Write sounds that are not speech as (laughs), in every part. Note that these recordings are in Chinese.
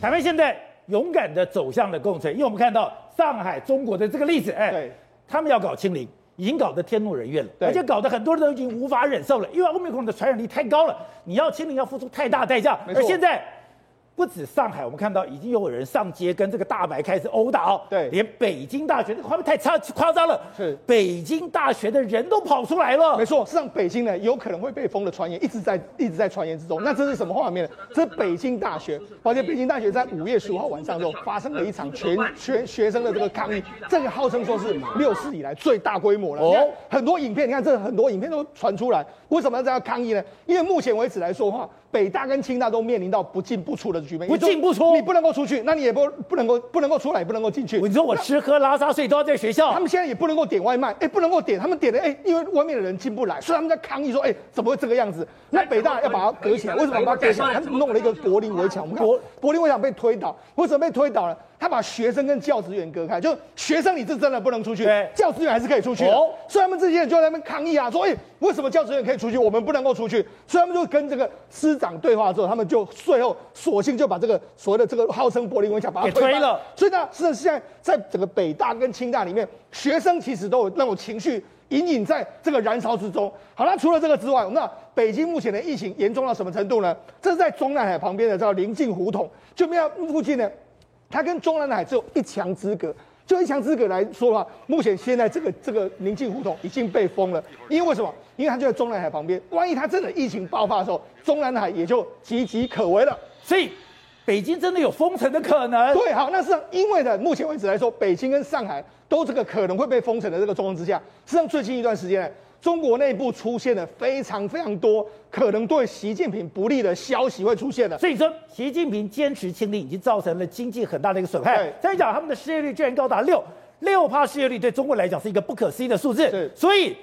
台湾现在勇敢的走向了共存，因为我们看到上海中国的这个例子，哎，对，他们要搞清零，已经搞得天怒人怨了，对而且搞得很多人都已经无法忍受了，因为欧米克的传染力太高了，你要清零要付出太大代价，而现在。不止上海，我们看到已经有人上街跟这个大白开始殴打哦。对连北京大学这个画面太差夸张了。是北京大学的人都跑出来了。没错，实际上北京呢有可能会被封的传言一直在一直在传言之中。那这是什么画面呢？这是北京大学，(laughs) 而且北京大学在五月十五号晚上之后发生了一场全 (laughs) 全学生的这个抗议，这个号称说是六四以来最大规模了。哦很多影片，你看这很多影片都传出来，为什么要这样抗议呢？因为目前为止来说的话，北大跟清大都面临到不进不出的局面，不进不出你不能够出去，那你也不不能够不能够出来，也不能够进去。你说我吃喝拉撒睡都要在学校，他们现在也不能够点外卖，哎，不能够点，他们点的，哎，因为外面的人进不来，所以他们在抗议说，哎，怎么会这个样子？那北大要把它隔起来，为什么把它隔起来？他们弄了一个柏林围墙，我们柏林围墙被推倒，为什么被推倒了？他把学生跟教职员隔开，就学生你是真的不能出去对，教职员还是可以出去。哦所以他们这些人就在那边抗议啊，说，哎，为什么教职员可以出去，我们不能够出去？所以他们就跟这个师长对话之后，他们就最后索性就把这个所谓的这个号称柏林围墙把它推了。所以呢，是现在在整个北大跟清大里面，学生其实都有那种情绪隐隐在这个燃烧之中。好，那除了这个之外，那北京目前的疫情严重到什么程度呢？这是在中南海旁边的叫临近胡同，就没有附近呢，它跟中南海只有一墙之隔。就一墙之隔来说的话，目前现在这个这个临近胡同已经被封了，因为为什么？因为它就在中南海旁边，万一它真的疫情爆发的时候，中南海也就岌岌可危了。所以北京真的有封城的可能。对，好，那实际上因为呢，目前为止来说，北京跟上海都这个可能会被封城的这个状况之下，实际上最近一段时间呢，中国内部出现了非常非常多可能对习近平不利的消息会出现的。所以说，习近平坚持清零已经造成了经济很大的一个损害。再讲，他们的失业率居然高达六六趴，失业率对中国来讲是一个不可思议的数字。是所以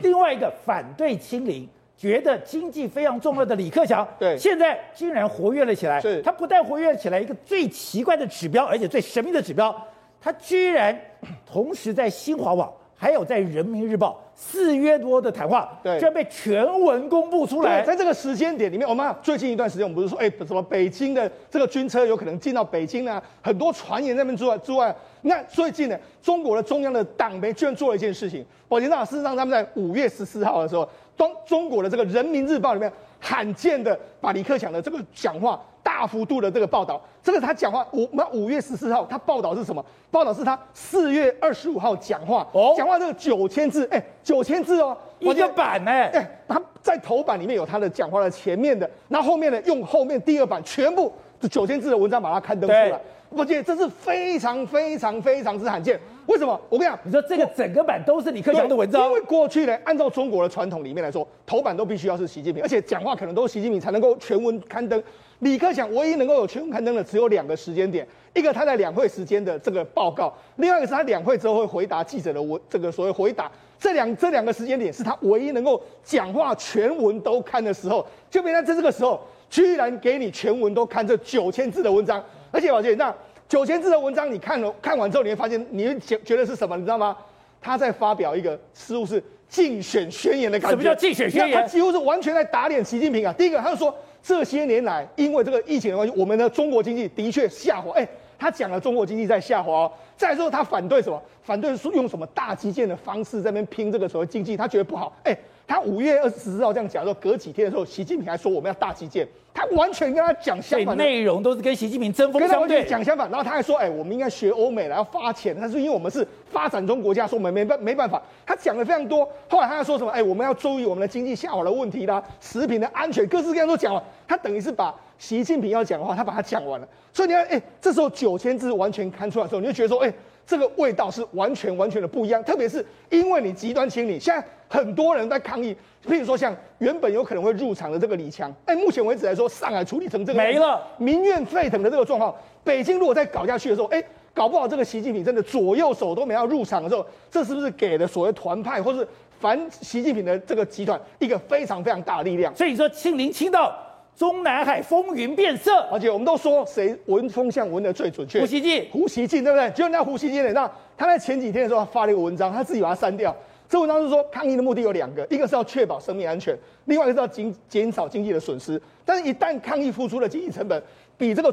另外一个反对清零。觉得经济非常重要的李克强，对现在竟然活跃了起来。是他不但活跃起来，一个最奇怪的指标，而且最神秘的指标，他居然同时在新华网，还有在人民日报四月多的谈话，对居然被全文公布出来。在这个时间点里面，我们最近一段时间，我们不是说，哎，什么北京的这个军车有可能进到北京啊，很多传言在那边之外之外，那最近呢，中国的中央的党媒居然做了一件事情，宝杰长，事实上他们在五月十四号的时候。中中国的这个人民日报里面罕见的把李克强的这个讲话大幅度的这个报道，这个他讲话五那五月十四号他报道是什么？报道是他四月二十五号讲话哦，讲话这个九千字，哎，九千字哦，一个版呢，哎，他在头版里面有他的讲话的前面的，那后后面呢用后面第二版全部九千字的文章把它刊登出来。我觉得这是非常非常非常之罕见。为什么？我跟你讲，你说这个整个版都是李克强的文章，因为过去呢，按照中国的传统里面来说，头版都必须要是习近平，而且讲话可能都是习近平才能够全文刊登。李克强唯一能够有全文刊登的只有两个时间点，一个他在两会时间的这个报告，另外一个是他两会之后会回答记者的文这个所谓回答。这两这两个时间点是他唯一能够讲话全文都看的时候，就别在在这个时候，居然给你全文都看这九千字的文章，而且宝杰那。九千字的文章，你看了看完之后，你会发现，你会觉觉得是什么？你知道吗？他在发表一个似乎是竞选宣言的感觉。什么叫竞选宣言？他几乎是完全在打脸习近平啊！第一个，他就说这些年来，因为这个疫情的关系，我们的中国经济的确下滑。哎，他讲了中国经济在下滑哦。再说他反对什么？反对说用什么大基建的方式在那边拼这个所谓经济，他觉得不好。哎。他五月二十四号这样讲的时候，隔几天的时候，习近平还说我们要大基建，他完全跟他讲相反的内容，都是跟习近平针锋相对，讲相反。然后他还说，哎，我们应该学欧美来要发钱，他是因为我们是发展中国家，说我们没办没办法。他讲了非常多。后来他还说什么？哎，我们要注意我们的经济下滑的问题啦，食品的安全，各式各样都讲了。他等于是把习近平要讲的话，他把它讲完了。所以你看，哎，这时候九千字完全看出来的时候，你就觉得说，哎。这个味道是完全完全的不一样，特别是因为你极端清理，现在很多人在抗议，譬如说像原本有可能会入场的这个李强，哎，目前为止来说，上海处理成这个没了，民怨沸腾的这个状况，北京如果再搞下去的时候，哎，搞不好这个习近平真的左右手都没要入场的时候，这是不是给了所谓团派或是反习近平的这个集团一个非常非常大的力量？所以说清零清到。中南海风云变色，而且我们都说谁闻风向闻得最准确？胡锡进，胡锡进对不对？就人家胡锡进，你知道他在前几天的时候发了一个文章，他自己把它删掉。这文章是说抗议的目的有两个，一个是要确保生命安全，另外一个是要减减少经济的损失。但是，一旦抗议付出的经济成本比这个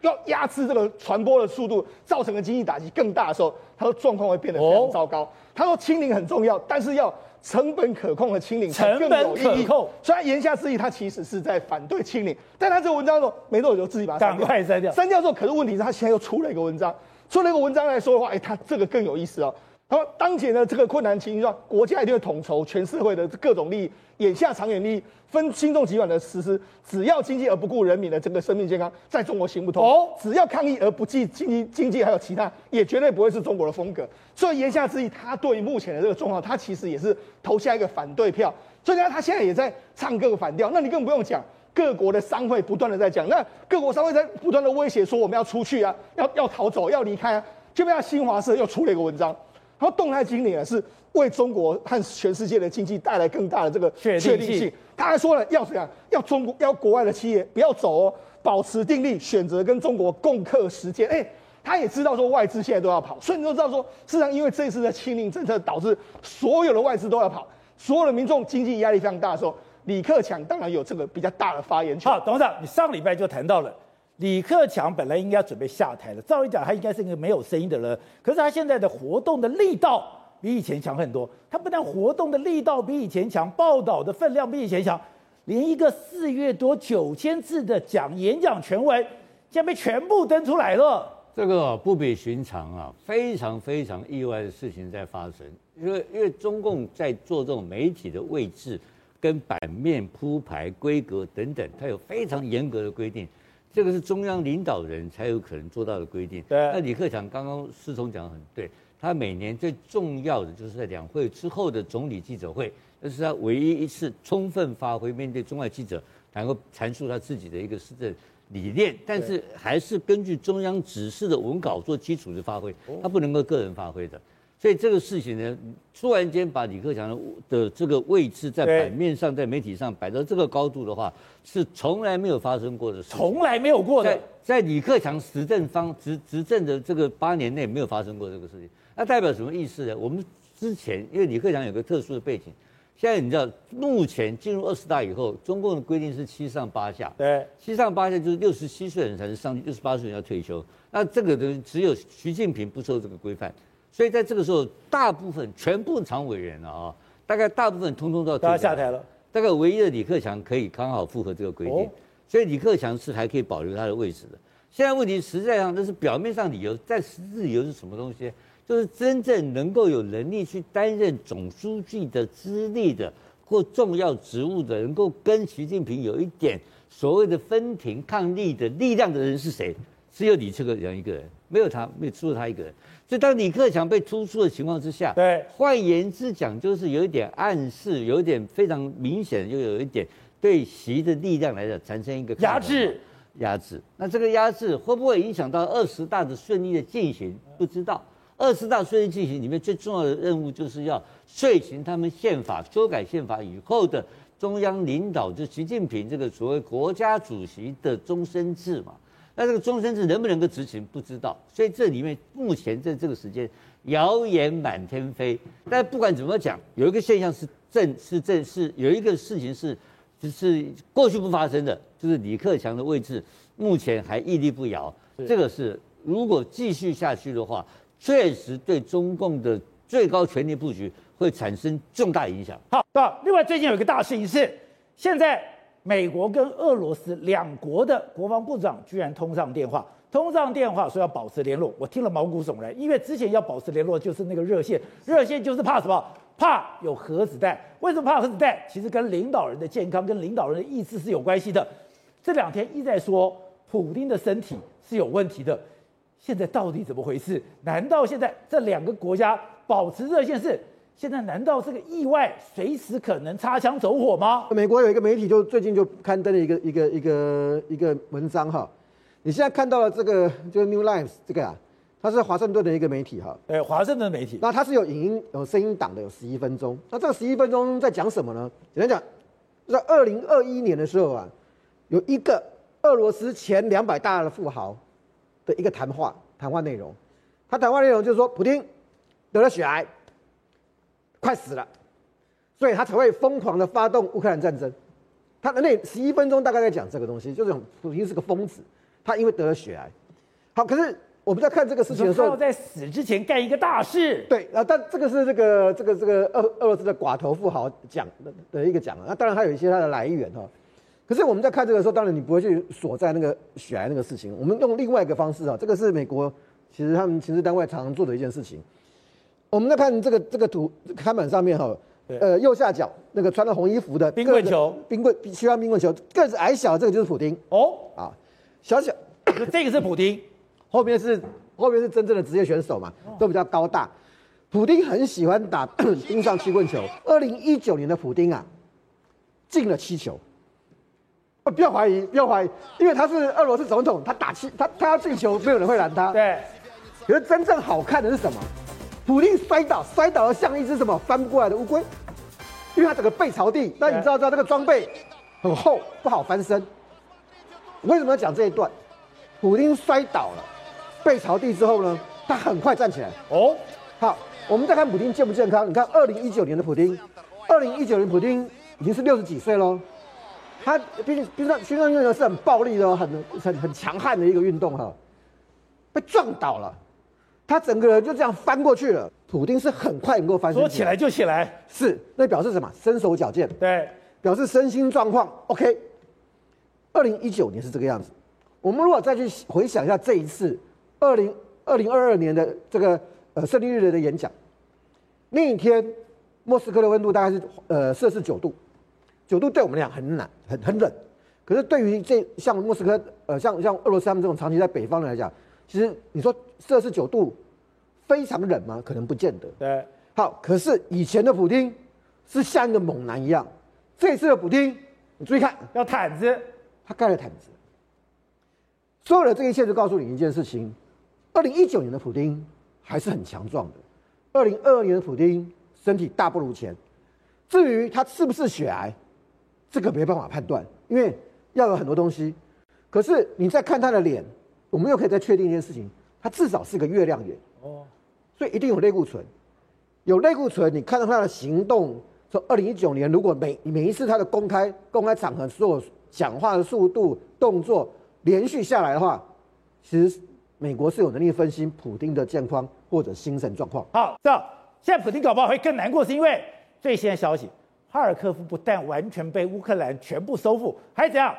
要压制这个传播的速度，造成的经济打击更大的时候，他说状况会变得非常糟糕。哦、他说清零很重要，但是要成本可控的清零才更有意义。成本可控。所以言下之意，他其实是在反对清零。但他这个文章说没多久就自己把它赶快删掉。删掉之后，可是问题是他现在又出了一个文章，出了一个文章来说的话，哎，他这个更有意思哦。他说当前的这个困难情况，国家一定会统筹全社会的各种利益，眼下长远利益分轻重急缓的实施。只要经济而不顾人民的这个生命健康，在中国行不通。哦，只要抗疫而不计经济经济还有其他，也绝对不会是中国的风格。所以言下之意，他对于目前的这个状况，他其实也是投下一个反对票。所以呢，他现在也在唱各个反调。那你更不用讲，各国的商会不断的在讲，那各国商会在不断的威胁说我们要出去啊，要要逃走，要离开啊。就被他新华社又出了一个文章。然后动态清零啊，是为中国和全世界的经济带来更大的这个确定性。他还说了，要怎样？要中国要国外的企业不要走哦，保持定力，选择跟中国共克时艰。哎，他也知道说外资现在都要跑，所以你都知道说，事实上因为这一次的清零政策导致所有的外资都要跑，所有的民众经济压力非常大的时候，李克强当然有这个比较大的发言权。好，董事长，你上礼拜就谈到了。李克强本来应该准备下台了，照理讲他应该是一个没有声音的人，可是他现在的活动的力道比以前强很多。他不但活动的力道比以前强，报道的分量比以前强，连一个四月多九千字的讲演讲全文，竟然被全部登出来了。这个不比寻常啊，非常非常意外的事情在发生。因为因为中共在做这种媒体的位置、跟版面铺排、规格等等，它有非常严格的规定。这个是中央领导人才有可能做到的规定。对。那李克强刚刚思聪讲的很对，他每年最重要的就是在两会之后的总理记者会，那是他唯一一次充分发挥面对中外记者，然后阐述他自己的一个施政理念，但是还是根据中央指示的文稿做基础的发挥，他不能够个人发挥的。所以这个事情呢，突然间把李克强的的这个位置在版面上，在媒体上摆到这个高度的话，是从来没有发生过的事，从来没有过的。在在李克强执政方执执政的这个八年内，没有发生过这个事情。那代表什么意思呢？我们之前因为李克强有个特殊的背景，现在你知道，目前进入二十大以后，中共的规定是七上八下，对，七上八下就是六十七岁的人才能上去，六十八岁人要退休。那这个的只有习近平不受这个规范。所以在这个时候，大部分全部常委员了啊，大概大部分通通都要下台了。大概唯一的李克强可以刚好符合这个规定，哦、所以李克强是还可以保留他的位置的。现在问题实在上那是表面上理由，在实质理由是什么东西？就是真正能够有能力去担任总书记的资历的或重要职务的，能够跟习近平有一点所谓的分庭抗礼的力量的人是谁？只有你这个人一个人，没有他，没有除了他一个人。所以当李克强被突出的情况之下，对，换言之讲，就是有一点暗示，有一点非常明显，又有一点对习的力量来讲产生一个压制，压制。那这个压制会不会影响到二十大的顺利的进行？不知道。二十大顺利进行里面最重要的任务就是要遂行他们宪法修改宪法以后的中央领导，就习近平这个所谓国家主席的终身制嘛。那这个终身制能不能够执行，不知道。所以这里面目前在这个时间，谣言满天飞。但不管怎么讲，有一个现象是正是正是有一个事情是，就是过去不发生的，就是李克强的位置目前还屹立不摇。这个是如果继续下去的话，确实对中共的最高权力布局会产生重大影响。好，那另外最近有一个大事情是现在。美国跟俄罗斯两国的国防部长居然通上电话，通上电话说要保持联络，我听了毛骨悚然，因为之前要保持联络就是那个热线，热线就是怕什么？怕有核子弹。为什么怕核子弹？其实跟领导人的健康、跟领导人的意志是有关系的。这两天一再说普丁的身体是有问题的，现在到底怎么回事？难道现在这两个国家保持热线是？现在难道这个意外随时可能擦枪走火吗？美国有一个媒体就最近就刊登了一个一个一个一个文章哈，你现在看到了这个就是 New Lines 这个啊，它是华盛顿的一个媒体哈，对，华盛顿媒体。那它是有影音有声音档的，有十一分钟。那这个十一分钟在讲什么呢？简单讲，在二零二一年的时候啊，有一个俄罗斯前两百大的富豪的一个谈话谈话内容，他谈话内容就是说，普京得了血癌。快死了，所以他才会疯狂的发动乌克兰战争。他的那十一分钟大概在讲这个东西，就是普京是个疯子，他因为得了血癌。好，可是我们在看这个事情的时候，要在死之前干一个大事。对啊，但这个是这个这个这个俄俄罗斯的寡头富豪讲的的一个讲啊，那当然还有一些它的来源哈。可是我们在看这个时候，当然你不会去锁在那个血癌那个事情，我们用另外一个方式啊，这个是美国其实他们情治单位常常做的一件事情。我们在看这个这个图看板上面哈，呃右下角那个穿了红衣服的冰棍球，冰棍西方冰棍球个子矮小的这个就是普丁哦啊，小小这个是普丁，(coughs) 后面是后面是真正的职业选手嘛，都比较高大。普丁很喜欢打 (coughs) 冰上曲棍球，二零一九年的普丁啊进了七球。不要怀疑，不要怀疑，因为他是俄罗斯总统，他打气，他他要进球，没有人会拦他。对，可是真正好看的是什么？普丁摔倒，摔倒的像一只什么翻不过来的乌龟，因为他整个背朝地。那你知道知道这个装备很厚，不好翻身。为什么要讲这一段？普丁摔倒了，背朝地之后呢，他很快站起来。哦，好，我们再看普丁健不健康？你看，二零一九年的普丁，二零一九年普丁已经是六十几岁喽。他毕竟冰上冰上运动是很暴力的，很很很强悍的一个运动哈，被撞倒了，他整个人就这样翻过去了。普丁是很快能够翻身，说起来就起来，是那表示什么？身手矫健，对，表示身心状况 OK。二零一九年是这个样子，我们如果再去回想一下这一次二零二零二二年的这个呃胜利日的演讲，那一天莫斯科的温度大概是呃摄氏九度。九度对我们来讲很冷，很很冷，可是对于这像莫斯科，呃，像像俄罗斯他们这种长期在北方的来讲，其实你说摄氏九度非常冷吗？可能不见得。对，好，可是以前的普丁是像一个猛男一样，这一次的普丁，你注意看，要毯子，他盖了毯子。所有的这一切就告诉你一件事情：二零一九年的普丁还是很强壮的，二零二二年的普丁身体大不如前。至于他是不是血癌？这个没办法判断，因为要有很多东西。可是你再看他的脸，我们又可以再确定一件事情：他至少是个月亮脸哦，所以一定有类固醇。有类固醇，你看到他的行动，从二零一九年，如果每每一次他的公开公开场合所有讲话的速度、动作连续下来的话，其实美国是有能力分析普丁的健康或者精神状况。好，这样现在普丁搞不好会更难过，是因为最新的消息。哈尔科夫不但完全被乌克兰全部收复，还怎样？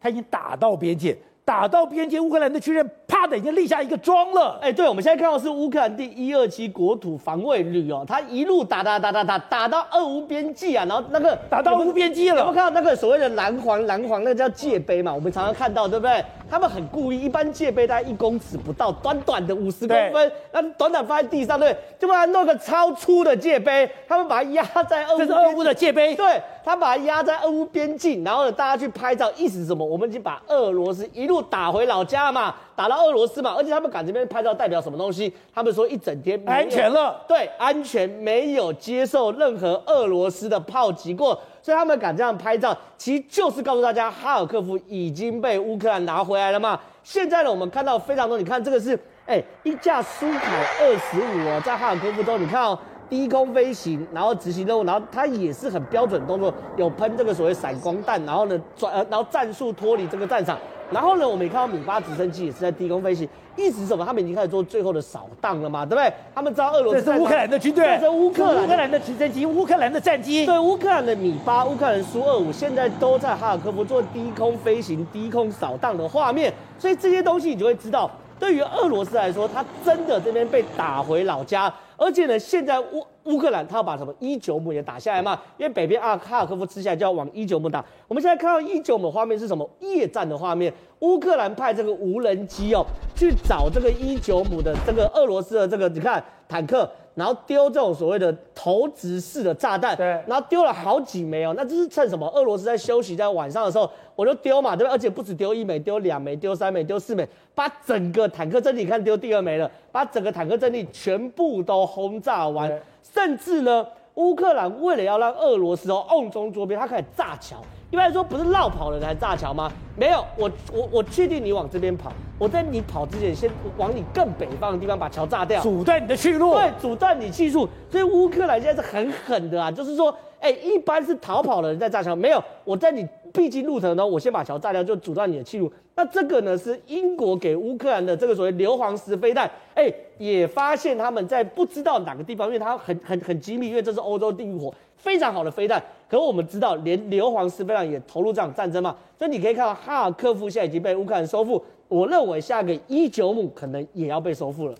他已经打到边界。打到边界，乌克兰的确认啪的已经立下一个桩了。哎，对，我们现在看到是乌克兰第一二期国土防卫旅哦，他一路打打打打打打到俄乌边境啊，然后那个打到乌边境了。我们看到那个所谓的蓝黄蓝黄，那个叫界碑嘛，我们常常看到，对不对？他们很故意，一般界碑大概一公尺不到，短短的五十公分，那短短放在地上，对，就把它弄个超粗的界碑，他们把它压在俄乌。这是俄乌的界碑。对，他把它压在俄乌边境，然后呢，大家去拍照，意思是什么？我们已经把俄罗斯一路。打回老家嘛，打到俄罗斯嘛，而且他们赶这边拍照代表什么东西？他们说一整天安全了，对，安全没有接受任何俄罗斯的炮击过，所以他们敢这样拍照，其实就是告诉大家，哈尔科夫已经被乌克兰拿回来了嘛。现在呢，我们看到非常多，你看这个是，哎、欸，一架苏凯二十五哦，在哈尔科夫州，你看哦，低空飞行，然后执行任务，然后它也是很标准动作，有喷这个所谓闪光弹，然后呢转，呃，然后战术脱离这个战场。然后呢，我们也看到米八直升机也是在低空飞行，意思是什么？他们已经开始做最后的扫荡了嘛，对不对？他们知道俄罗斯这是乌克兰的军队，这是乌克兰。乌克兰的直升机，乌克兰的战机，对，乌克兰的米八、乌克兰苏二五现在都在哈尔科夫做低空飞行、低空扫荡的画面，所以这些东西你就会知道，对于俄罗斯来说，他真的这边被打回老家。而且呢，现在乌乌克兰他要把什么伊久姆也打下来嘛？因为北边阿哈尔科夫吃下来就要往伊久姆打。我们现在看到伊久姆画面是什么？夜战的画面。乌克兰派这个无人机哦，去找这个伊久姆的这个俄罗斯的这个你看坦克，然后丢这种所谓的投掷式的炸弹。对。然后丢了好几枚哦，那这是趁什么？俄罗斯在休息，在晚上的时候我就丢嘛，对不对？而且不止丢一枚，丢两枚，丢三枚，丢四枚，把整个坦克阵地，你看丢第二枚了，把整个坦克阵地全部都。轰炸完，甚至呢，乌克兰为了要让俄罗斯哦瓮中捉鳖，他开始炸桥，一般来说不是绕跑了才炸桥吗？没有，我我我确定你往这边跑，我在你跑之前先往你更北方的地方把桥炸掉，阻断你的去路。对，阻断你去路。所以乌克兰现在是很狠的啊，就是说，哎，一般是逃跑的人在炸桥，没有，我在你必经路程呢，我先把桥炸掉，就阻断你的去路。那这个呢是英国给乌克兰的这个所谓硫磺石飞弹，哎，也发现他们在不知道哪个地方，因为它很很很机密，因为这是欧洲地域火，非常好的飞弹。可我们知道，连硫磺石飞弹也投入这场战争嘛，所以你可以看到哈尔科夫现在已经被乌克兰收复，我认为下个伊久姆可能也要被收复了。